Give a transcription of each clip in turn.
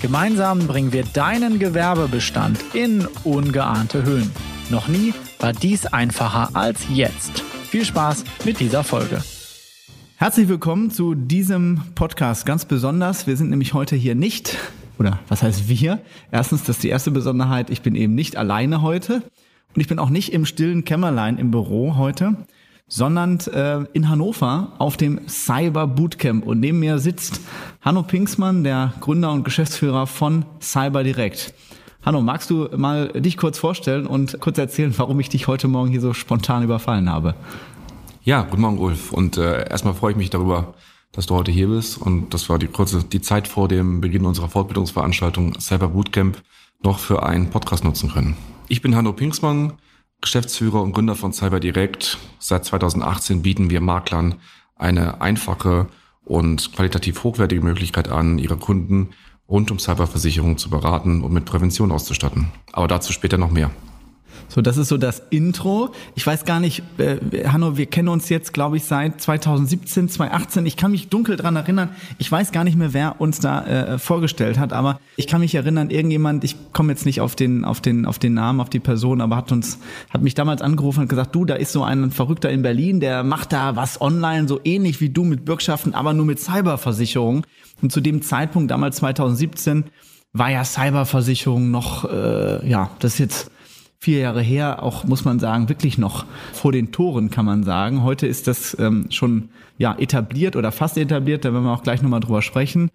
Gemeinsam bringen wir deinen Gewerbebestand in ungeahnte Höhen. Noch nie war dies einfacher als jetzt. Viel Spaß mit dieser Folge. Herzlich willkommen zu diesem Podcast ganz besonders. Wir sind nämlich heute hier nicht, oder was heißt wir? Erstens, das ist die erste Besonderheit, ich bin eben nicht alleine heute und ich bin auch nicht im stillen Kämmerlein im Büro heute, sondern äh, in Hannover auf dem Cyber Bootcamp. Und neben mir sitzt Hanno Pinksmann, der Gründer und Geschäftsführer von Cyber Direct. Hanno, magst du mal dich kurz vorstellen und kurz erzählen, warum ich dich heute Morgen hier so spontan überfallen habe? Ja, guten Morgen, Ulf. Und äh, erstmal freue ich mich darüber, dass du heute hier bist. Und das war die kurze die Zeit vor dem Beginn unserer Fortbildungsveranstaltung Cyber Bootcamp noch für einen Podcast nutzen können. Ich bin Hanno Pinksmann, Geschäftsführer und Gründer von CyberDirect. Seit 2018 bieten wir Maklern eine einfache und qualitativ hochwertige Möglichkeit an, ihre Kunden rund um Cyberversicherungen zu beraten und mit Prävention auszustatten. Aber dazu später noch mehr. So, das ist so das Intro. Ich weiß gar nicht, äh, Hanno, wir kennen uns jetzt, glaube ich, seit 2017, 2018. Ich kann mich dunkel dran erinnern. Ich weiß gar nicht mehr, wer uns da äh, vorgestellt hat, aber ich kann mich erinnern, irgendjemand, ich komme jetzt nicht auf den, auf den, auf den Namen, auf die Person, aber hat uns, hat mich damals angerufen und gesagt, du, da ist so ein Verrückter in Berlin, der macht da was online, so ähnlich wie du mit Bürgschaften, aber nur mit Cyberversicherung. Und zu dem Zeitpunkt, damals 2017, war ja Cyberversicherung noch, äh, ja, das ist jetzt vier Jahre her, auch muss man sagen, wirklich noch vor den Toren, kann man sagen. Heute ist das ähm, schon ja, etabliert oder fast etabliert, da werden wir auch gleich nochmal drüber sprechen.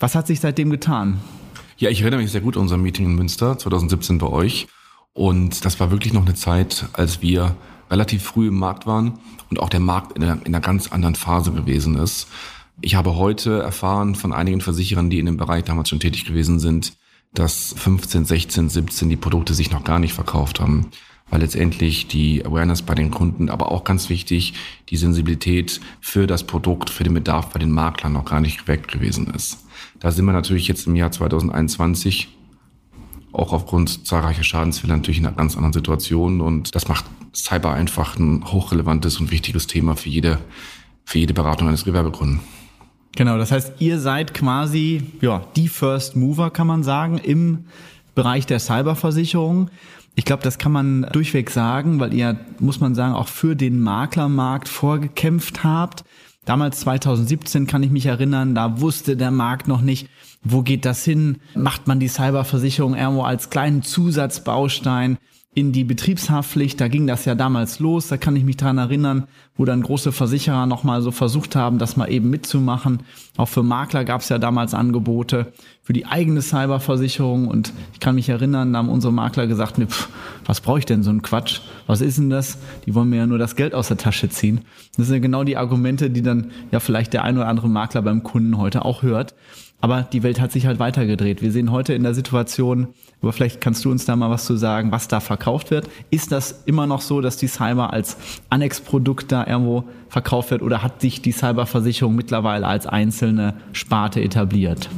Was hat sich seitdem getan? Ja, ich erinnere mich sehr gut an unser Meeting in Münster 2017 bei euch. Und das war wirklich noch eine Zeit, als wir relativ früh im Markt waren und auch der Markt in einer, in einer ganz anderen Phase gewesen ist. Ich habe heute erfahren von einigen Versicherern, die in dem Bereich damals schon tätig gewesen sind, dass 15, 16, 17 die Produkte sich noch gar nicht verkauft haben, weil letztendlich die Awareness bei den Kunden, aber auch ganz wichtig, die Sensibilität für das Produkt, für den Bedarf bei den Maklern noch gar nicht weg gewesen ist. Da sind wir natürlich jetzt im Jahr 2021 auch aufgrund zahlreicher Schadensfälle natürlich in einer ganz anderen Situation und das macht Cyber einfach ein hochrelevantes und wichtiges Thema für jede, für jede Beratung eines Gewerbekunden. Genau, das heißt, ihr seid quasi ja, die First Mover, kann man sagen, im Bereich der Cyberversicherung. Ich glaube, das kann man durchweg sagen, weil ihr, muss man sagen, auch für den Maklermarkt vorgekämpft habt. Damals 2017 kann ich mich erinnern, da wusste der Markt noch nicht, wo geht das hin? Macht man die Cyberversicherung irgendwo als kleinen Zusatzbaustein? in die Betriebshaftpflicht. Da ging das ja damals los. Da kann ich mich dran erinnern, wo dann große Versicherer nochmal so versucht haben, das mal eben mitzumachen. Auch für Makler gab es ja damals Angebote für die eigene Cyberversicherung. Und ich kann mich erinnern, da haben unsere Makler gesagt, ne, pff, was brauche ich denn so ein Quatsch? Was ist denn das? Die wollen mir ja nur das Geld aus der Tasche ziehen. Das sind ja genau die Argumente, die dann ja vielleicht der ein oder andere Makler beim Kunden heute auch hört. Aber die Welt hat sich halt weitergedreht. Wir sehen heute in der Situation, aber vielleicht kannst du uns da mal was zu sagen, was da verkauft wird. Ist das immer noch so, dass die Cyber als Annex-Produkt da irgendwo verkauft wird oder hat sich die Cyberversicherung mittlerweile als einzelne Sparte etabliert?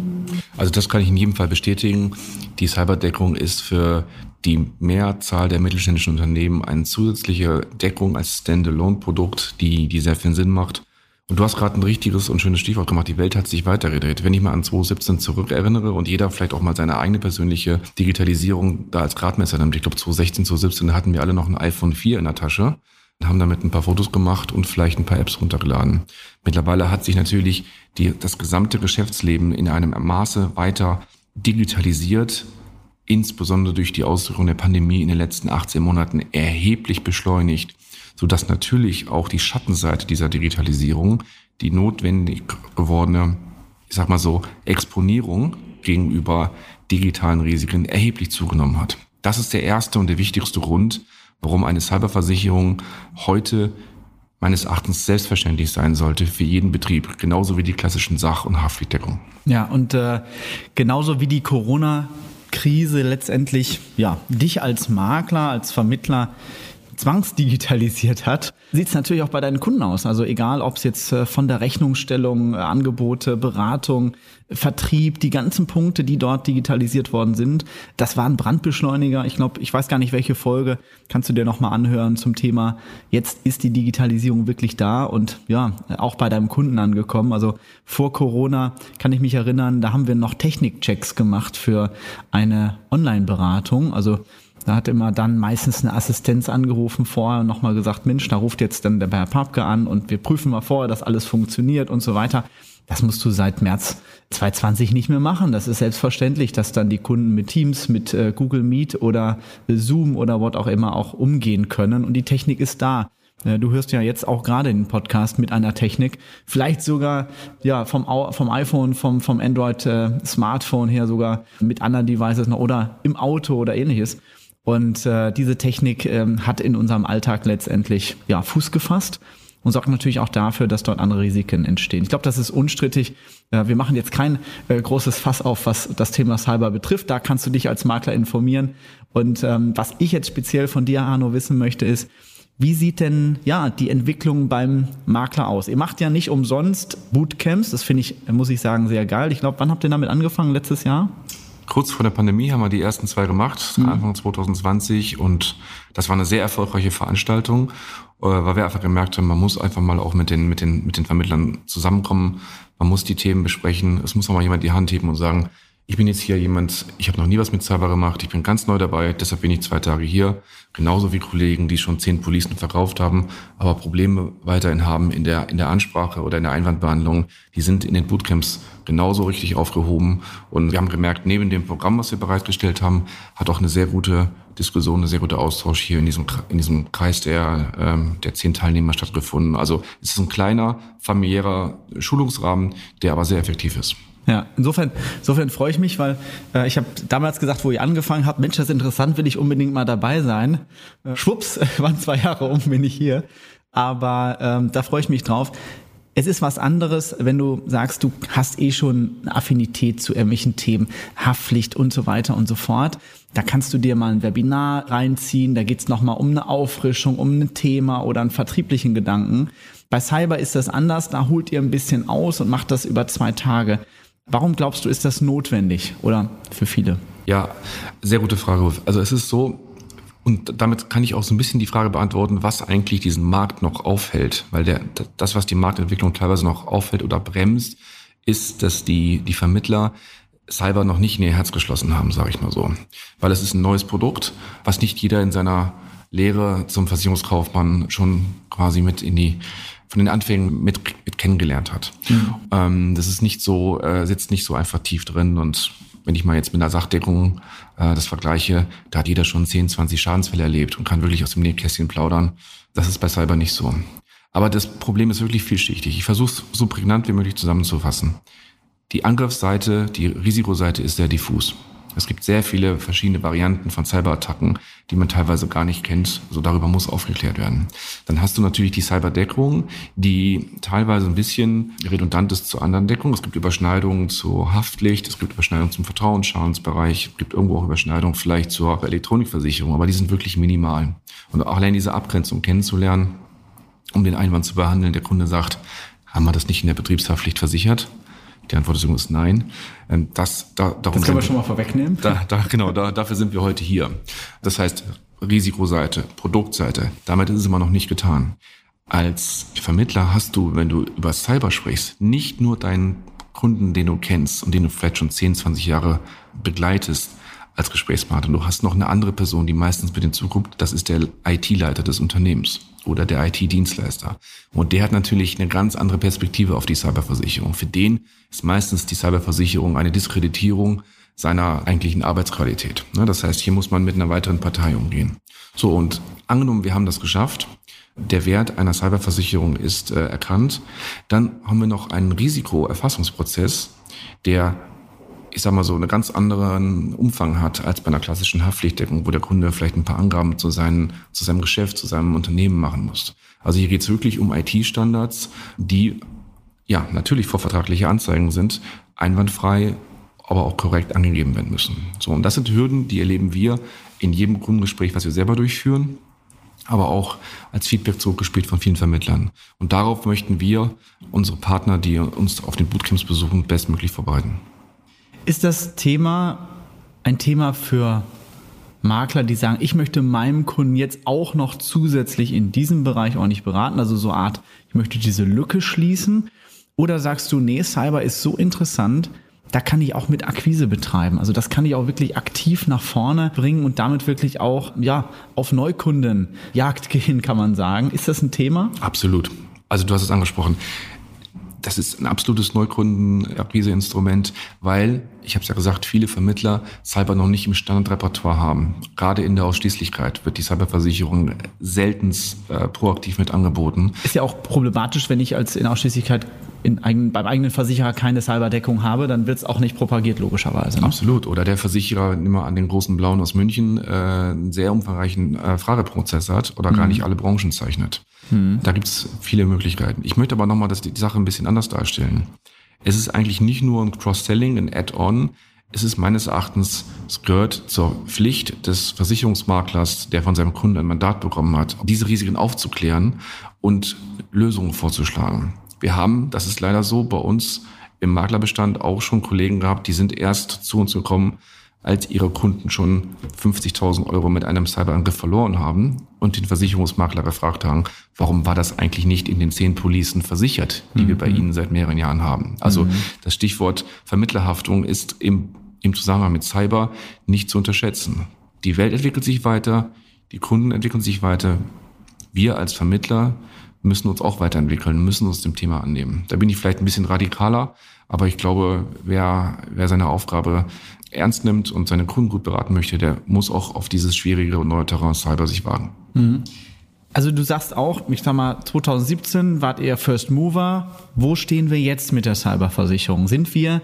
Also das kann ich in jedem Fall bestätigen. Die Cyberdeckung ist für die Mehrzahl der mittelständischen Unternehmen eine zusätzliche Deckung als Standalone-Produkt, die, die sehr viel Sinn macht. Und du hast gerade ein richtiges und schönes Stichwort gemacht. Die Welt hat sich weitergedreht. Wenn ich mal an 2017 zurückerinnere und jeder vielleicht auch mal seine eigene persönliche Digitalisierung da als Gradmesser nimmt. Ich glaube 2016, 2017 hatten wir alle noch ein iPhone 4 in der Tasche haben damit ein paar Fotos gemacht und vielleicht ein paar Apps runtergeladen. Mittlerweile hat sich natürlich die, das gesamte Geschäftsleben in einem Maße weiter digitalisiert, insbesondere durch die Auswirkungen der Pandemie in den letzten 18 Monaten erheblich beschleunigt so dass natürlich auch die Schattenseite dieser Digitalisierung, die notwendig gewordene, ich sag mal so, Exponierung gegenüber digitalen Risiken erheblich zugenommen hat. Das ist der erste und der wichtigste Grund, warum eine Cyberversicherung heute meines Erachtens selbstverständlich sein sollte für jeden Betrieb, genauso wie die klassischen Sach- und Haftpflichtdeckung. Ja, und äh, genauso wie die Corona Krise letztendlich ja dich als Makler, als Vermittler zwangsdigitalisiert hat, sieht es natürlich auch bei deinen Kunden aus. Also egal, ob es jetzt äh, von der Rechnungsstellung, äh, Angebote, Beratung, Vertrieb, die ganzen Punkte, die dort digitalisiert worden sind, das waren Brandbeschleuniger. Ich glaube, ich weiß gar nicht, welche Folge kannst du dir nochmal anhören zum Thema, jetzt ist die Digitalisierung wirklich da und ja, auch bei deinem Kunden angekommen. Also vor Corona kann ich mich erinnern, da haben wir noch Technikchecks gemacht für eine Online-Beratung. Also da hat immer dann meistens eine Assistenz angerufen vorher und nochmal gesagt, Mensch, da ruft jetzt dann der Herr Papke an und wir prüfen mal vorher, dass alles funktioniert und so weiter. Das musst du seit März 2020 nicht mehr machen. Das ist selbstverständlich, dass dann die Kunden mit Teams, mit äh, Google Meet oder Zoom oder was auch immer auch umgehen können. Und die Technik ist da. Äh, du hörst ja jetzt auch gerade den Podcast mit einer Technik, vielleicht sogar ja vom, vom iPhone, vom, vom Android äh, Smartphone her sogar mit anderen Devices noch oder im Auto oder ähnliches. Und äh, diese Technik ähm, hat in unserem Alltag letztendlich ja, Fuß gefasst und sorgt natürlich auch dafür, dass dort andere Risiken entstehen. Ich glaube, das ist unstrittig. Äh, wir machen jetzt kein äh, großes Fass auf, was das Thema Cyber betrifft. Da kannst du dich als Makler informieren. Und ähm, was ich jetzt speziell von dir, Arno, wissen möchte, ist, wie sieht denn ja die Entwicklung beim Makler aus? Ihr macht ja nicht umsonst Bootcamps. Das finde ich, muss ich sagen, sehr geil. Ich glaube, wann habt ihr damit angefangen? Letztes Jahr? Kurz vor der Pandemie haben wir die ersten zwei gemacht, mhm. Anfang 2020 und das war eine sehr erfolgreiche Veranstaltung, äh, weil wir einfach gemerkt haben, man muss einfach mal auch mit den, mit den, mit den Vermittlern zusammenkommen, man muss die Themen besprechen, es muss auch mal jemand die Hand heben und sagen, ich bin jetzt hier jemand, ich habe noch nie was mit Cyber gemacht, ich bin ganz neu dabei, deshalb bin ich zwei Tage hier. Genauso wie Kollegen, die schon zehn Policen verkauft haben, aber Probleme weiterhin haben in der, in der Ansprache oder in der Einwandbehandlung. Die sind in den Bootcamps genauso richtig aufgehoben. Und wir haben gemerkt, neben dem Programm, was wir bereitgestellt haben, hat auch eine sehr gute Diskussion, eine sehr gute Austausch hier in diesem, in diesem Kreis der, ähm, der zehn Teilnehmer stattgefunden. Also es ist ein kleiner, familiärer Schulungsrahmen, der aber sehr effektiv ist. Ja, insofern, insofern freue ich mich, weil äh, ich habe damals gesagt, wo ihr angefangen habt, Mensch, das ist interessant, will ich unbedingt mal dabei sein. Äh, schwupps, waren zwei Jahre um, bin ich hier. Aber ähm, da freue ich mich drauf. Es ist was anderes, wenn du sagst, du hast eh schon eine Affinität zu irgendwelchen Themen, Haftpflicht und so weiter und so fort. Da kannst du dir mal ein Webinar reinziehen, da geht's es nochmal um eine Auffrischung, um ein Thema oder einen vertrieblichen Gedanken. Bei Cyber ist das anders, da holt ihr ein bisschen aus und macht das über zwei Tage. Warum glaubst du, ist das notwendig oder für viele? Ja, sehr gute Frage. Also es ist so, und damit kann ich auch so ein bisschen die Frage beantworten, was eigentlich diesen Markt noch aufhält. Weil der, das, was die Marktentwicklung teilweise noch aufhält oder bremst, ist, dass die, die Vermittler Cyber noch nicht in ihr Herz geschlossen haben, sage ich mal so. Weil es ist ein neues Produkt, was nicht jeder in seiner Lehre zum Versicherungskaufmann schon quasi mit in die von den Anfängen mit, mit kennengelernt hat. Mhm. Ähm, das ist nicht so, äh, sitzt nicht so einfach tief drin und wenn ich mal jetzt mit einer Sachdeckung äh, das vergleiche, da hat jeder schon 10, 20 Schadensfälle erlebt und kann wirklich aus dem Nähkästchen plaudern. Das ist bei Cyber nicht so. Aber das Problem ist wirklich vielschichtig. Ich versuche es so prägnant wie möglich zusammenzufassen. Die Angriffsseite, die Risikoseite ist sehr diffus. Es gibt sehr viele verschiedene Varianten von Cyberattacken, die man teilweise gar nicht kennt. So darüber muss aufgeklärt werden. Dann hast du natürlich die Cyberdeckung, die teilweise ein bisschen redundant ist zu anderen Deckungen. Es gibt Überschneidungen zur Haftpflicht, es gibt Überschneidungen zum Vertrauensschadensbereich, es gibt irgendwo auch Überschneidungen vielleicht zur Elektronikversicherung, aber die sind wirklich minimal. Und auch allein diese Abgrenzung kennenzulernen, um den Einwand zu behandeln, der Kunde sagt, haben wir das nicht in der Betriebshaftpflicht versichert? Die Antwort ist übrigens nein. Ähm, das, da, darum das können wir schon mal vorwegnehmen. Da, da, genau, da, dafür sind wir heute hier. Das heißt, Risikoseite, Produktseite, damit ist es immer noch nicht getan. Als Vermittler hast du, wenn du über Cyber sprichst, nicht nur deinen Kunden, den du kennst und den du vielleicht schon 10, 20 Jahre begleitest als Gesprächspartner. Du hast noch eine andere Person, die meistens mit hinzukommt. Das ist der IT-Leiter des Unternehmens oder der IT-Dienstleister. Und der hat natürlich eine ganz andere Perspektive auf die Cyberversicherung. Für den ist meistens die Cyberversicherung eine Diskreditierung seiner eigentlichen Arbeitsqualität. Ne, das heißt, hier muss man mit einer weiteren Partei umgehen. So, und angenommen, wir haben das geschafft, der Wert einer Cyberversicherung ist äh, erkannt, dann haben wir noch einen Risikoerfassungsprozess, der ich sag mal so, einen ganz anderen Umfang hat als bei einer klassischen Haftpflichtdeckung, wo der Kunde vielleicht ein paar Angaben zu, seinen, zu seinem Geschäft, zu seinem Unternehmen machen muss. Also hier geht es wirklich um IT-Standards, die ja natürlich vorvertragliche Anzeigen sind, einwandfrei aber auch korrekt angegeben werden müssen. So, und das sind Hürden, die erleben wir in jedem Kundengespräch, was wir selber durchführen, aber auch als Feedback zurückgespielt von vielen Vermittlern. Und darauf möchten wir unsere Partner, die uns auf den Bootcamps besuchen, bestmöglich vorbereiten. Ist das Thema ein Thema für Makler, die sagen, ich möchte meinem Kunden jetzt auch noch zusätzlich in diesem Bereich nicht beraten, also so Art, ich möchte diese Lücke schließen? Oder sagst du, nee, Cyber ist so interessant, da kann ich auch mit Akquise betreiben. Also das kann ich auch wirklich aktiv nach vorne bringen und damit wirklich auch ja auf Neukundenjagd gehen, kann man sagen. Ist das ein Thema? Absolut. Also du hast es angesprochen das ist ein absolutes Neukundenakquiseinstrument, weil, ich habe es ja gesagt, viele Vermittler Cyber noch nicht im Standardrepertoire haben. Gerade in der Ausschließlichkeit wird die Cyberversicherung selten äh, proaktiv mit angeboten. Ist ja auch problematisch, wenn ich als in Ausschließlichkeit in eigen, beim eigenen Versicherer keine Cyberdeckung habe, dann wird es auch nicht propagiert, logischerweise. Ne? Absolut. Oder der Versicherer, nimm mal an den großen Blauen aus München, äh, einen sehr umfangreichen äh, Frageprozess hat oder mhm. gar nicht alle Branchen zeichnet. Mhm. Da gibt es viele Möglichkeiten. Ich möchte aber nochmal die, die Sache ein bisschen anders darstellen. Es ist eigentlich nicht nur ein Cross-Selling, ein Add-on. Es ist meines Erachtens, es gehört zur Pflicht des Versicherungsmaklers, der von seinem Kunden ein Mandat bekommen hat, diese Risiken aufzuklären und Lösungen vorzuschlagen. Wir haben, das ist leider so, bei uns im Maklerbestand auch schon Kollegen gehabt, die sind erst zu uns gekommen, als ihre Kunden schon 50.000 Euro mit einem Cyberangriff verloren haben und den Versicherungsmakler gefragt haben, warum war das eigentlich nicht in den zehn Policen versichert, die mhm. wir bei mhm. Ihnen seit mehreren Jahren haben. Also mhm. das Stichwort Vermittlerhaftung ist im, im Zusammenhang mit Cyber nicht zu unterschätzen. Die Welt entwickelt sich weiter, die Kunden entwickeln sich weiter. Wir als Vermittler müssen uns auch weiterentwickeln, müssen uns dem Thema annehmen. Da bin ich vielleicht ein bisschen radikaler, aber ich glaube, wer, wer seine Aufgabe ernst nimmt und seine Kunden gut beraten möchte, der muss auch auf dieses schwierige und neue Terrain Cyber sich wagen. Mhm. Also du sagst auch, ich sag mal, 2017 wart ihr First Mover. Wo stehen wir jetzt mit der Cyberversicherung? Sind wir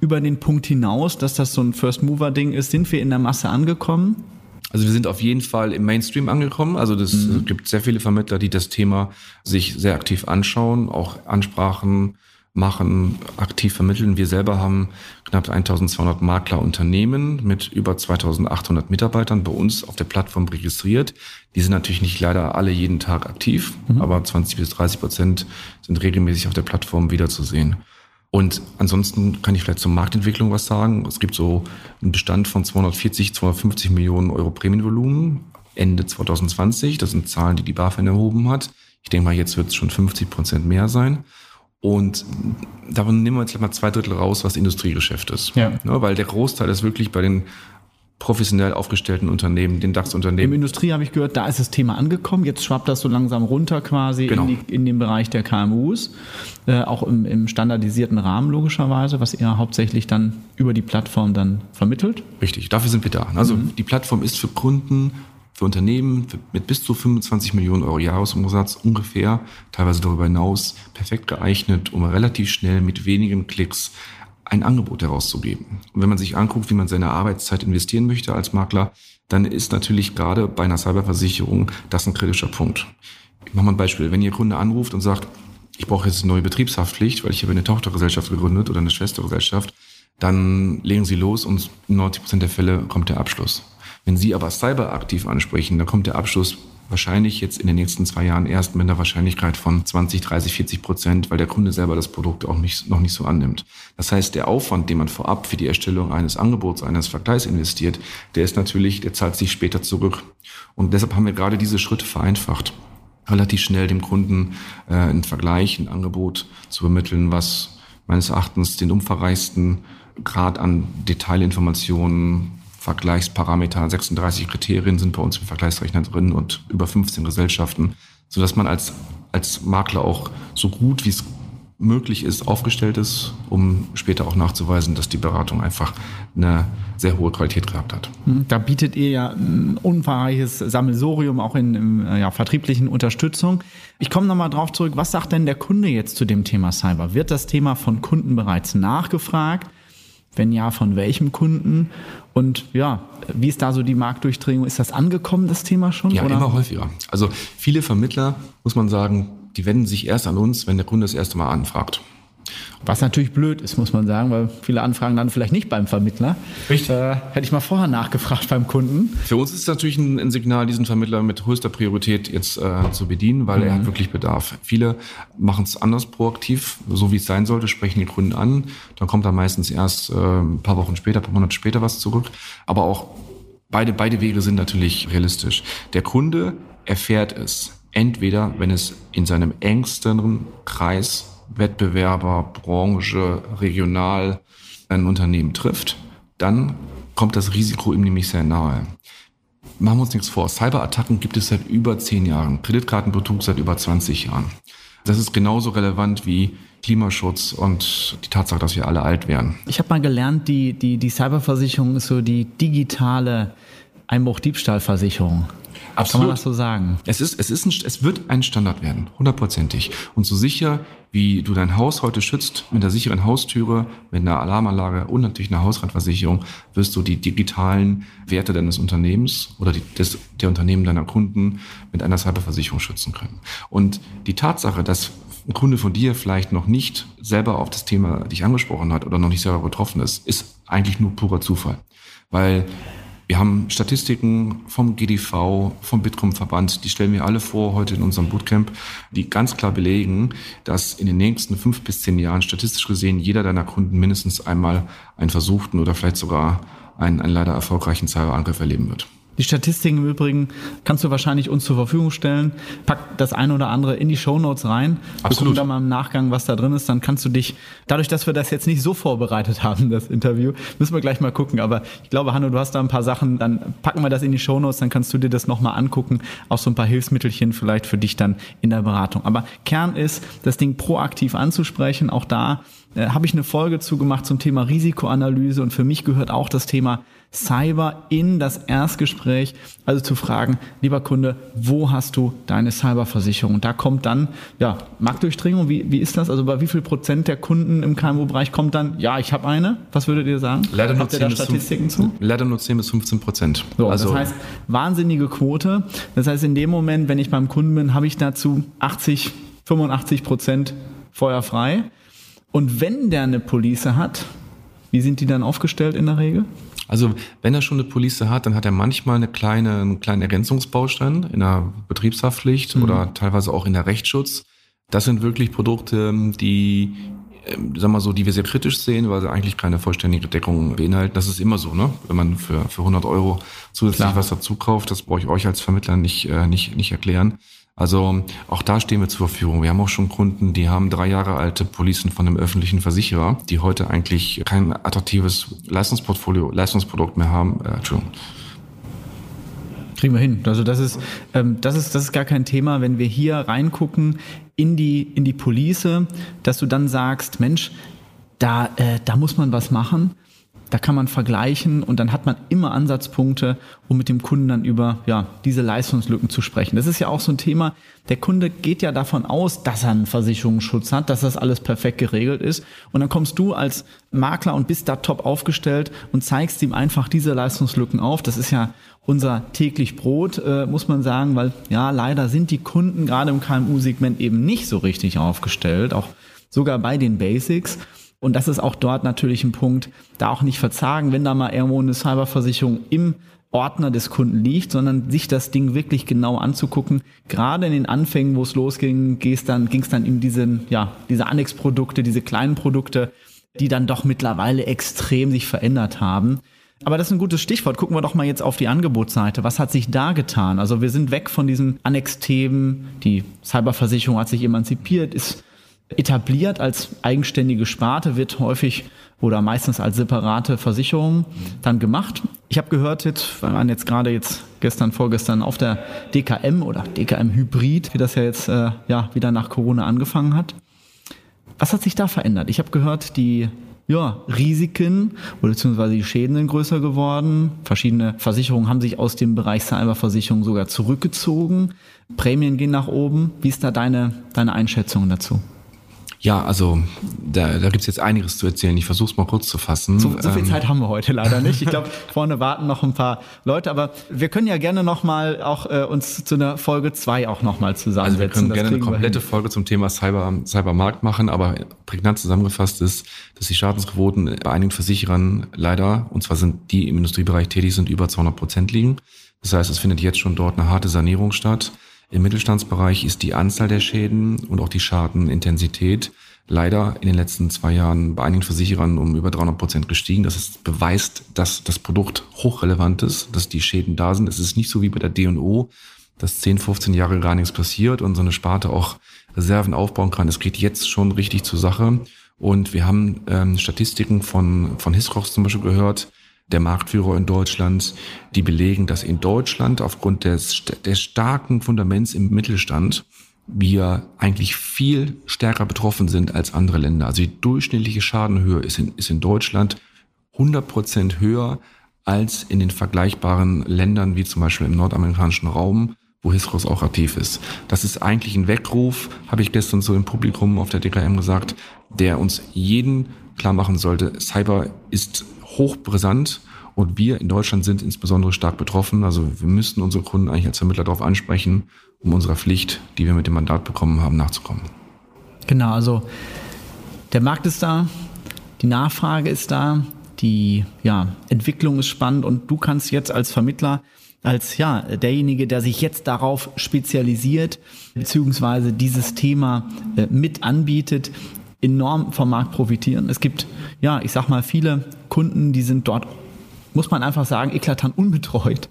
über den Punkt hinaus, dass das so ein First Mover Ding ist? Sind wir in der Masse angekommen? Also wir sind auf jeden Fall im Mainstream angekommen. Also das mhm. gibt sehr viele Vermittler, die das Thema sich sehr aktiv anschauen, auch Ansprachen machen, aktiv vermitteln. Wir selber haben knapp 1200 Maklerunternehmen mit über 2800 Mitarbeitern bei uns auf der Plattform registriert. Die sind natürlich nicht leider alle jeden Tag aktiv, mhm. aber 20 bis 30 Prozent sind regelmäßig auf der Plattform wiederzusehen. Und ansonsten kann ich vielleicht zur Marktentwicklung was sagen. Es gibt so einen Bestand von 240, 250 Millionen Euro Prämienvolumen Ende 2020. Das sind Zahlen, die die BaFin erhoben hat. Ich denke mal, jetzt wird es schon 50 Prozent mehr sein. Und davon nehmen wir jetzt mal zwei Drittel raus, was Industriegeschäft ist. Ja. Ne, weil der Großteil ist wirklich bei den professionell aufgestellten Unternehmen, den DAX-Unternehmen. Im Industrie habe ich gehört, da ist das Thema angekommen. Jetzt schwappt das so langsam runter quasi genau. in, die, in den Bereich der KMUs, äh, auch im, im standardisierten Rahmen logischerweise, was ihr hauptsächlich dann über die Plattform dann vermittelt. Richtig, dafür sind wir da. Also mhm. die Plattform ist für Kunden für Unternehmen mit bis zu 25 Millionen Euro Jahresumsatz ungefähr, teilweise darüber hinaus, perfekt geeignet, um relativ schnell mit wenigen Klicks ein Angebot herauszugeben. Und wenn man sich anguckt, wie man seine Arbeitszeit investieren möchte als Makler, dann ist natürlich gerade bei einer Cyberversicherung das ein kritischer Punkt. Ich mache mal ein Beispiel. Wenn Ihr Kunde anruft und sagt, ich brauche jetzt eine neue Betriebshaftpflicht, weil ich habe eine Tochtergesellschaft gegründet oder eine Schwestergesellschaft, dann legen Sie los und in 90 Prozent der Fälle kommt der Abschluss. Wenn Sie aber Cyber aktiv ansprechen, dann kommt der Abschluss wahrscheinlich jetzt in den nächsten zwei Jahren erst mit einer Wahrscheinlichkeit von 20, 30, 40 Prozent, weil der Kunde selber das Produkt auch nicht, noch nicht so annimmt. Das heißt, der Aufwand, den man vorab für die Erstellung eines Angebots, eines Vergleichs investiert, der ist natürlich, der zahlt sich später zurück. Und deshalb haben wir gerade diese Schritte vereinfacht relativ schnell dem Kunden äh, einen Vergleich, ein Angebot zu vermitteln, was meines Erachtens den umfangreichsten Grad an Detailinformationen Vergleichsparameter, 36 Kriterien sind bei uns im Vergleichsrechner drin und über 15 Gesellschaften, sodass man als, als Makler auch so gut wie es möglich ist, aufgestellt ist, um später auch nachzuweisen, dass die Beratung einfach eine sehr hohe Qualität gehabt hat. Hm, da bietet ihr ja ein umfangreiches Sammelsorium auch in, in ja, vertrieblichen Unterstützung. Ich komme nochmal drauf zurück, was sagt denn der Kunde jetzt zu dem Thema Cyber? Wird das Thema von Kunden bereits nachgefragt? Wenn ja, von welchem Kunden? Und ja, wie ist da so die Marktdurchdringung? Ist das angekommen, das Thema schon? Ja, oder? immer häufiger. Also viele Vermittler, muss man sagen, die wenden sich erst an uns, wenn der Kunde das erste Mal anfragt. Was natürlich blöd ist, muss man sagen, weil viele Anfragen dann vielleicht nicht beim Vermittler. Richtig. Äh, hätte ich mal vorher nachgefragt beim Kunden. Für uns ist es natürlich ein, ein Signal, diesen Vermittler mit höchster Priorität jetzt äh, zu bedienen, weil mhm. er hat wirklich Bedarf. Viele machen es anders proaktiv, so wie es sein sollte, sprechen die Kunden an. Dann kommt da meistens erst äh, ein paar Wochen später, ein paar Monate später was zurück. Aber auch beide, beide Wege sind natürlich realistisch. Der Kunde erfährt es entweder, wenn es in seinem engsten Kreis Wettbewerber, Branche, regional ein Unternehmen trifft, dann kommt das Risiko ihm nämlich sehr nahe. Machen wir uns nichts vor. Cyberattacken gibt es seit über zehn Jahren. Kreditkartenbetrug seit über 20 Jahren. Das ist genauso relevant wie Klimaschutz und die Tatsache, dass wir alle alt werden. Ich habe mal gelernt, die, die, die Cyberversicherung ist so die digitale Einbruch-Diebstahlversicherung. Absolut. Kann man das so sagen? Es ist, es ist, ein, es wird ein Standard werden, hundertprozentig. Und so sicher, wie du dein Haus heute schützt, mit einer sicheren Haustüre, mit einer Alarmanlage und natürlich einer Hausratversicherung, wirst du die digitalen Werte deines Unternehmens oder die, des, der Unternehmen deiner Kunden mit einer Cyberversicherung schützen können. Und die Tatsache, dass ein Kunde von dir vielleicht noch nicht selber auf das Thema dich angesprochen hat oder noch nicht selber betroffen ist, ist eigentlich nur purer Zufall. Weil wir haben Statistiken vom GDV, vom Bitkom-Verband, die stellen wir alle vor heute in unserem Bootcamp, die ganz klar belegen, dass in den nächsten fünf bis zehn Jahren statistisch gesehen jeder deiner Kunden mindestens einmal einen versuchten oder vielleicht sogar einen, einen leider erfolgreichen Cyberangriff erleben wird. Die Statistiken im Übrigen kannst du wahrscheinlich uns zur Verfügung stellen. Pack das eine oder andere in die Show Notes rein. Absolut. Da mal im Nachgang, was da drin ist. Dann kannst du dich, dadurch, dass wir das jetzt nicht so vorbereitet haben, das Interview, müssen wir gleich mal gucken. Aber ich glaube, Hanno, du hast da ein paar Sachen. Dann packen wir das in die Show Notes. Dann kannst du dir das nochmal angucken. Auch so ein paar Hilfsmittelchen vielleicht für dich dann in der Beratung. Aber Kern ist, das Ding proaktiv anzusprechen. Auch da äh, habe ich eine Folge zugemacht zum Thema Risikoanalyse. Und für mich gehört auch das Thema Cyber in das Erstgespräch, also zu fragen, lieber Kunde, wo hast du deine Cyberversicherung? Und da kommt dann, ja, Marktdurchdringung, wie, wie ist das? Also bei wie viel Prozent der Kunden im KMU-Bereich kommt dann, ja, ich habe eine? Was würdet ihr sagen? Leider nur, 10 Statistiken zu? leider nur 10 bis 15 Prozent. So, also, das heißt, wahnsinnige Quote. Das heißt, in dem Moment, wenn ich beim Kunden bin, habe ich dazu 80, 85 Prozent feuerfrei. Und wenn der eine Police hat, wie sind die dann aufgestellt in der Regel? Also wenn er schon eine Police hat, dann hat er manchmal eine kleine, einen kleinen Ergänzungsbaustein in der Betriebshaftpflicht mhm. oder teilweise auch in der Rechtsschutz. Das sind wirklich Produkte, die ähm, sagen wir so, die wir sehr kritisch sehen, weil sie eigentlich keine vollständige Deckung beinhalten. Das ist immer so, ne? Wenn man für, für 100 Euro zusätzlich Klar. was dazu kauft, das brauche ich euch als Vermittler nicht, äh, nicht, nicht erklären. Also auch da stehen wir zur Verfügung. Wir haben auch schon Kunden, die haben drei Jahre alte Policen von einem öffentlichen Versicherer, die heute eigentlich kein attraktives Leistungsportfolio, Leistungsprodukt mehr haben. Äh, Entschuldigung. Kriegen wir hin. Also das ist, ähm, das ist, das ist gar kein Thema, wenn wir hier reingucken in die, in die Police, dass du dann sagst, Mensch, da, äh, da muss man was machen da kann man vergleichen und dann hat man immer Ansatzpunkte, um mit dem Kunden dann über ja, diese Leistungslücken zu sprechen. Das ist ja auch so ein Thema. Der Kunde geht ja davon aus, dass er einen Versicherungsschutz hat, dass das alles perfekt geregelt ist. Und dann kommst du als Makler und bist da top aufgestellt und zeigst ihm einfach diese Leistungslücken auf. Das ist ja unser täglich Brot, äh, muss man sagen, weil ja, leider sind die Kunden gerade im KMU-Segment eben nicht so richtig aufgestellt, auch sogar bei den Basics. Und das ist auch dort natürlich ein Punkt, da auch nicht verzagen, wenn da mal irgendwo eine Cyberversicherung im Ordner des Kunden liegt, sondern sich das Ding wirklich genau anzugucken. Gerade in den Anfängen, wo es losging, ging es dann, ging's dann in diesen, ja, diese Annex-Produkte, diese kleinen Produkte, die dann doch mittlerweile extrem sich verändert haben. Aber das ist ein gutes Stichwort. Gucken wir doch mal jetzt auf die Angebotsseite. Was hat sich da getan? Also wir sind weg von diesen Annex-Themen. Die Cyberversicherung hat sich emanzipiert, ist etabliert als eigenständige Sparte, wird häufig oder meistens als separate Versicherung dann gemacht. Ich habe gehört, jetzt, wir waren jetzt gerade jetzt gestern, vorgestern auf der DKM oder DKM Hybrid, wie das ja jetzt äh, ja, wieder nach Corona angefangen hat. Was hat sich da verändert? Ich habe gehört, die ja, Risiken oder beziehungsweise die Schäden sind größer geworden. Verschiedene Versicherungen haben sich aus dem Bereich Cyberversicherung sogar zurückgezogen. Prämien gehen nach oben. Wie ist da deine, deine Einschätzung dazu? Ja, also da, da gibt jetzt einiges zu erzählen. Ich versuche es mal kurz zu fassen. So, so viel ähm, Zeit haben wir heute leider nicht. Ich glaube, vorne warten noch ein paar Leute, aber wir können ja gerne nochmal auch äh, uns zu einer Folge zwei auch nochmal zusammensetzen. Also wir können das gerne eine komplette Folge zum Thema Cyber, Cybermarkt machen, aber prägnant zusammengefasst ist, dass die Schadensquoten bei einigen Versicherern leider, und zwar sind die im Industriebereich tätig sind, über 200 Prozent liegen. Das heißt, es findet jetzt schon dort eine harte Sanierung statt. Im Mittelstandsbereich ist die Anzahl der Schäden und auch die Schadenintensität leider in den letzten zwei Jahren bei einigen Versicherern um über 300 Prozent gestiegen. Das ist, beweist, dass das Produkt hochrelevant ist, dass die Schäden da sind. Es ist nicht so wie bei der D&O, dass 10, 15 Jahre gar nichts passiert und so eine Sparte auch Reserven aufbauen kann. Es geht jetzt schon richtig zur Sache. Und wir haben ähm, Statistiken von, von Hisrox zum Beispiel gehört, der Marktführer in Deutschland, die belegen, dass in Deutschland aufgrund des, des starken Fundaments im Mittelstand wir eigentlich viel stärker betroffen sind als andere Länder. Also die durchschnittliche Schadenhöhe ist in, ist in Deutschland 100 Prozent höher als in den vergleichbaren Ländern wie zum Beispiel im nordamerikanischen Raum, wo Hisros auch aktiv ist. Das ist eigentlich ein Weckruf, habe ich gestern so im Publikum auf der DKM gesagt, der uns jeden klar machen sollte, Cyber ist hochbrisant und wir in Deutschland sind insbesondere stark betroffen. Also wir müssten unsere Kunden eigentlich als Vermittler darauf ansprechen, um unserer Pflicht, die wir mit dem Mandat bekommen haben, nachzukommen. Genau, also der Markt ist da, die Nachfrage ist da, die ja, Entwicklung ist spannend und du kannst jetzt als Vermittler, als ja, derjenige, der sich jetzt darauf spezialisiert, beziehungsweise dieses Thema äh, mit anbietet, enorm vom Markt profitieren. Es gibt, ja, ich sag mal, viele Kunden, die sind dort muss man einfach sagen, eklatant unbetreut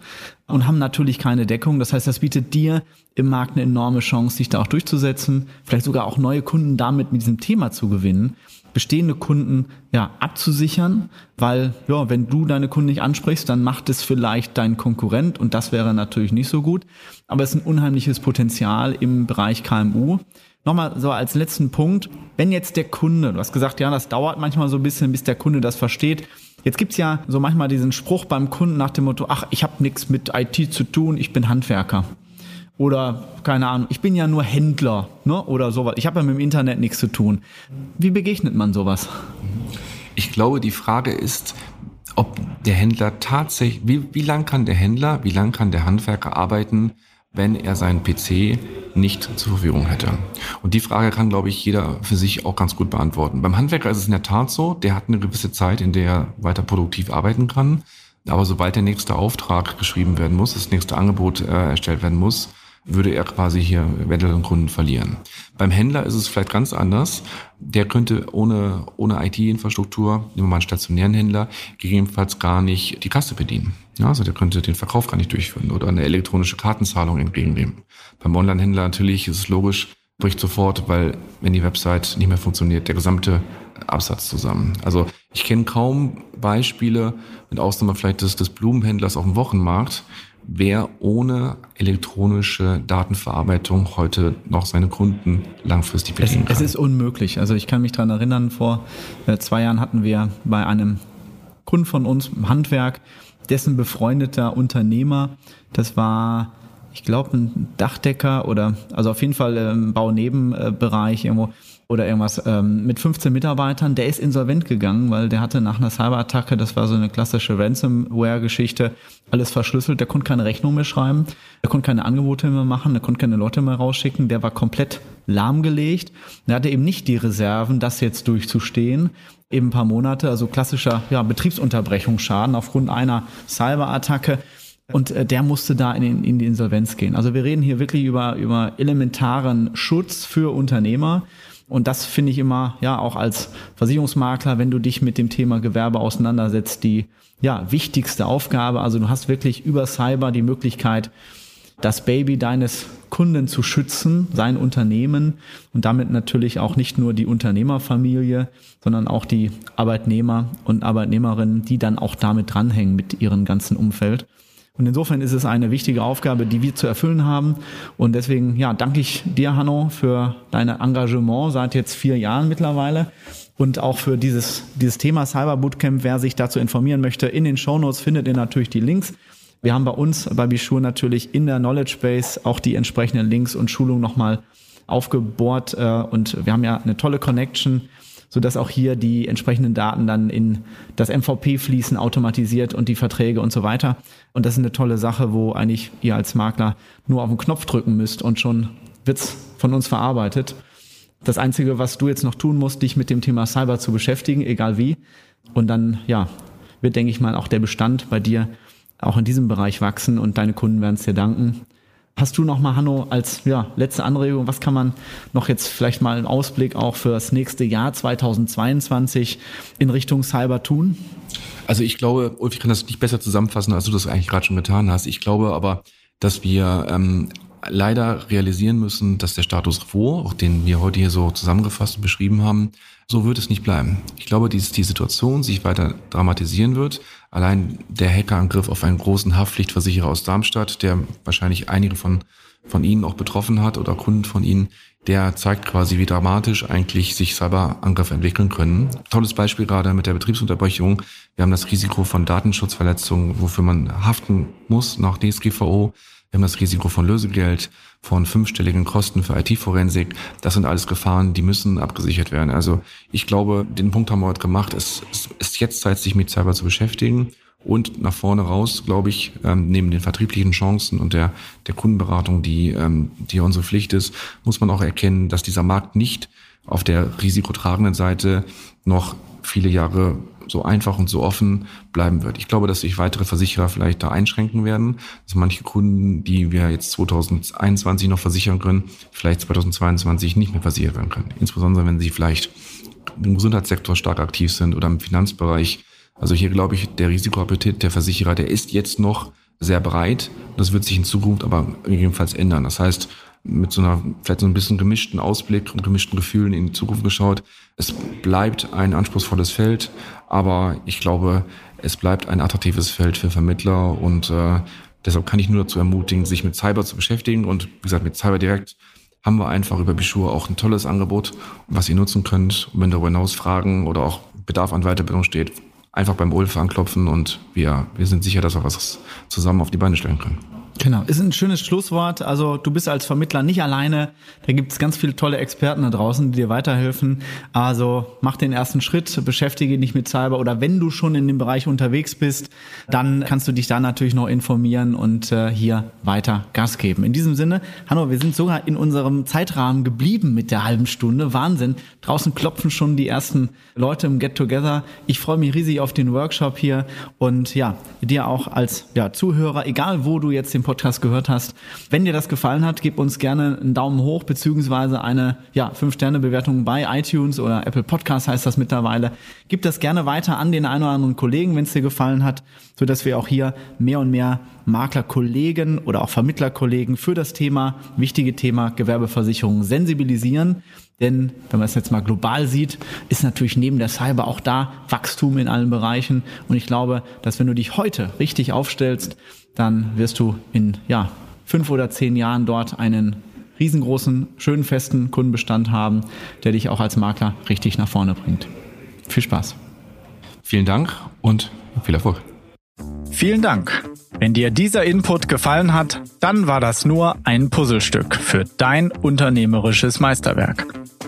und haben natürlich keine Deckung. Das heißt, das bietet dir im Markt eine enorme Chance, sich da auch durchzusetzen, vielleicht sogar auch neue Kunden damit mit diesem Thema zu gewinnen, bestehende Kunden ja abzusichern, weil ja, wenn du deine Kunden nicht ansprichst, dann macht es vielleicht dein Konkurrent und das wäre natürlich nicht so gut. Aber es ist ein unheimliches Potenzial im Bereich KMU. Nochmal so als letzten Punkt, wenn jetzt der Kunde, du hast gesagt, ja, das dauert manchmal so ein bisschen, bis der Kunde das versteht. Jetzt gibt's ja so manchmal diesen Spruch beim Kunden nach dem Motto, ach, ich habe nichts mit IT zu tun, ich bin Handwerker. Oder keine Ahnung, ich bin ja nur Händler ne? oder sowas. Ich habe ja mit dem Internet nichts zu tun. Wie begegnet man sowas? Ich glaube, die Frage ist, ob der Händler tatsächlich, wie, wie lang kann der Händler, wie lang kann der Handwerker arbeiten, wenn er seinen PC nicht zur Verfügung hätte? Und die Frage kann, glaube ich, jeder für sich auch ganz gut beantworten. Beim Handwerker ist es in der Tat so, der hat eine gewisse Zeit, in der er weiter produktiv arbeiten kann. Aber sobald der nächste Auftrag geschrieben werden muss, das nächste Angebot äh, erstellt werden muss, würde er quasi hier eventuell Kunden verlieren. Beim Händler ist es vielleicht ganz anders. Der könnte ohne, ohne IT-Infrastruktur, nehmen wir mal einen stationären Händler, gegebenenfalls gar nicht die Kasse bedienen. Ja, also der könnte den Verkauf gar nicht durchführen oder eine elektronische Kartenzahlung entgegennehmen. Beim Online-Händler natürlich ist es logisch, bricht sofort, weil wenn die Website nicht mehr funktioniert, der gesamte Absatz zusammen. Also ich kenne kaum Beispiele, mit Ausnahme vielleicht des, des Blumenhändlers auf dem Wochenmarkt, wer ohne elektronische Datenverarbeitung heute noch seine Kunden langfristig bedienen kann. Es ist unmöglich. Also ich kann mich daran erinnern, vor äh, zwei Jahren hatten wir bei einem Kunden von uns im Handwerk, dessen befreundeter Unternehmer, das war ich glaube, ein Dachdecker oder also auf jeden Fall im Baunebenbereich irgendwo oder irgendwas ähm, mit 15 Mitarbeitern, der ist insolvent gegangen, weil der hatte nach einer Cyberattacke, das war so eine klassische Ransomware-Geschichte, alles verschlüsselt, der konnte keine Rechnung mehr schreiben, der konnte keine Angebote mehr machen, der konnte keine Leute mehr rausschicken, der war komplett lahmgelegt. Der hatte eben nicht die Reserven, das jetzt durchzustehen, eben ein paar Monate, also klassischer ja, Betriebsunterbrechungsschaden aufgrund einer Cyberattacke. Und äh, der musste da in, in die Insolvenz gehen. Also wir reden hier wirklich über, über elementaren Schutz für Unternehmer. Und das finde ich immer, ja, auch als Versicherungsmakler, wenn du dich mit dem Thema Gewerbe auseinandersetzt, die ja, wichtigste Aufgabe. Also du hast wirklich über Cyber die Möglichkeit, das Baby deines Kunden zu schützen, sein Unternehmen und damit natürlich auch nicht nur die Unternehmerfamilie, sondern auch die Arbeitnehmer und Arbeitnehmerinnen, die dann auch damit dranhängen mit ihrem ganzen Umfeld. Und insofern ist es eine wichtige Aufgabe, die wir zu erfüllen haben. Und deswegen, ja, danke ich dir, Hanno, für dein Engagement seit jetzt vier Jahren mittlerweile und auch für dieses, dieses Thema Cyber Bootcamp. Wer sich dazu informieren möchte, in den Shownotes findet ihr natürlich die Links. Wir haben bei uns bei Bishur natürlich in der Knowledge Base auch die entsprechenden Links und Schulungen nochmal aufgebohrt äh, und wir haben ja eine tolle Connection sodass auch hier die entsprechenden Daten dann in das MVP fließen, automatisiert und die Verträge und so weiter. Und das ist eine tolle Sache, wo eigentlich ihr als Makler nur auf den Knopf drücken müsst und schon wird's von uns verarbeitet. Das Einzige, was du jetzt noch tun musst, dich mit dem Thema Cyber zu beschäftigen, egal wie. Und dann, ja, wird, denke ich mal, auch der Bestand bei dir auch in diesem Bereich wachsen und deine Kunden werden es dir danken. Hast du noch mal, Hanno, als ja, letzte Anregung, was kann man noch jetzt vielleicht mal im Ausblick auch für das nächste Jahr 2022 in Richtung Cyber tun? Also ich glaube, Ulf, ich kann das nicht besser zusammenfassen, als du das eigentlich gerade schon getan hast. Ich glaube aber, dass wir ähm, leider realisieren müssen, dass der Status quo, auch den wir heute hier so zusammengefasst und beschrieben haben, so wird es nicht bleiben. Ich glaube, dass die Situation sich weiter dramatisieren wird. Allein der Hackerangriff auf einen großen Haftpflichtversicherer aus Darmstadt, der wahrscheinlich einige von, von Ihnen auch betroffen hat oder Kunden von Ihnen, der zeigt quasi, wie dramatisch eigentlich sich Cyberangriffe entwickeln können. Tolles Beispiel gerade mit der Betriebsunterbrechung. Wir haben das Risiko von Datenschutzverletzungen, wofür man haften muss nach DSGVO. Wir haben das Risiko von Lösegeld, von fünfstelligen Kosten für IT-Forensik. Das sind alles Gefahren, die müssen abgesichert werden. Also ich glaube, den Punkt haben wir heute gemacht. Es ist jetzt Zeit, sich mit Cyber zu beschäftigen. Und nach vorne raus, glaube ich, ähm, neben den vertrieblichen Chancen und der, der Kundenberatung, die, ähm, die unsere Pflicht ist, muss man auch erkennen, dass dieser Markt nicht auf der risikotragenden Seite noch viele Jahre so einfach und so offen bleiben wird. Ich glaube, dass sich weitere Versicherer vielleicht da einschränken werden, dass manche Kunden, die wir jetzt 2021 noch versichern können, vielleicht 2022 nicht mehr versichern werden können. Insbesondere wenn sie vielleicht im Gesundheitssektor stark aktiv sind oder im Finanzbereich. Also hier glaube ich, der Risikoappetit der Versicherer, der ist jetzt noch sehr breit. Das wird sich in Zukunft aber jedenfalls ändern. Das heißt, mit so einer vielleicht so ein bisschen gemischten Ausblick und gemischten Gefühlen in die Zukunft geschaut. Es bleibt ein anspruchsvolles Feld, aber ich glaube, es bleibt ein attraktives Feld für Vermittler und äh, deshalb kann ich nur dazu ermutigen, sich mit Cyber zu beschäftigen und wie gesagt mit Cyber direkt haben wir einfach über Bischur auch ein tolles Angebot, was ihr nutzen könnt. Und wenn darüber hinaus Fragen oder auch Bedarf an Weiterbildung steht, einfach beim Ulf anklopfen und wir, wir sind sicher, dass wir was zusammen auf die Beine stellen können. Genau, ist ein schönes Schlusswort. Also du bist als Vermittler nicht alleine. Da gibt es ganz viele tolle Experten da draußen, die dir weiterhelfen. Also mach den ersten Schritt, beschäftige dich mit Cyber oder wenn du schon in dem Bereich unterwegs bist, dann kannst du dich da natürlich noch informieren und äh, hier weiter Gas geben. In diesem Sinne, Hanno, wir sind sogar in unserem Zeitrahmen geblieben mit der halben Stunde. Wahnsinn. Draußen klopfen schon die ersten Leute im Get Together. Ich freue mich riesig auf den Workshop hier und ja, dir auch als ja, Zuhörer, egal wo du jetzt den den Podcast gehört hast. Wenn dir das gefallen hat, gib uns gerne einen Daumen hoch beziehungsweise eine ja, 5-Sterne-Bewertung bei iTunes oder Apple Podcast heißt das mittlerweile. Gib das gerne weiter an den einen oder anderen Kollegen, wenn es dir gefallen hat, so dass wir auch hier mehr und mehr Maklerkollegen oder auch Vermittlerkollegen für das Thema, wichtige Thema Gewerbeversicherung sensibilisieren. Denn wenn man es jetzt mal global sieht, ist natürlich neben der Cyber auch da Wachstum in allen Bereichen. Und ich glaube, dass wenn du dich heute richtig aufstellst, dann wirst du in ja, fünf oder zehn Jahren dort einen riesengroßen, schönen, festen Kundenbestand haben, der dich auch als Makler richtig nach vorne bringt. Viel Spaß. Vielen Dank und viel Erfolg. Vielen Dank. Wenn dir dieser Input gefallen hat, dann war das nur ein Puzzlestück für dein unternehmerisches Meisterwerk.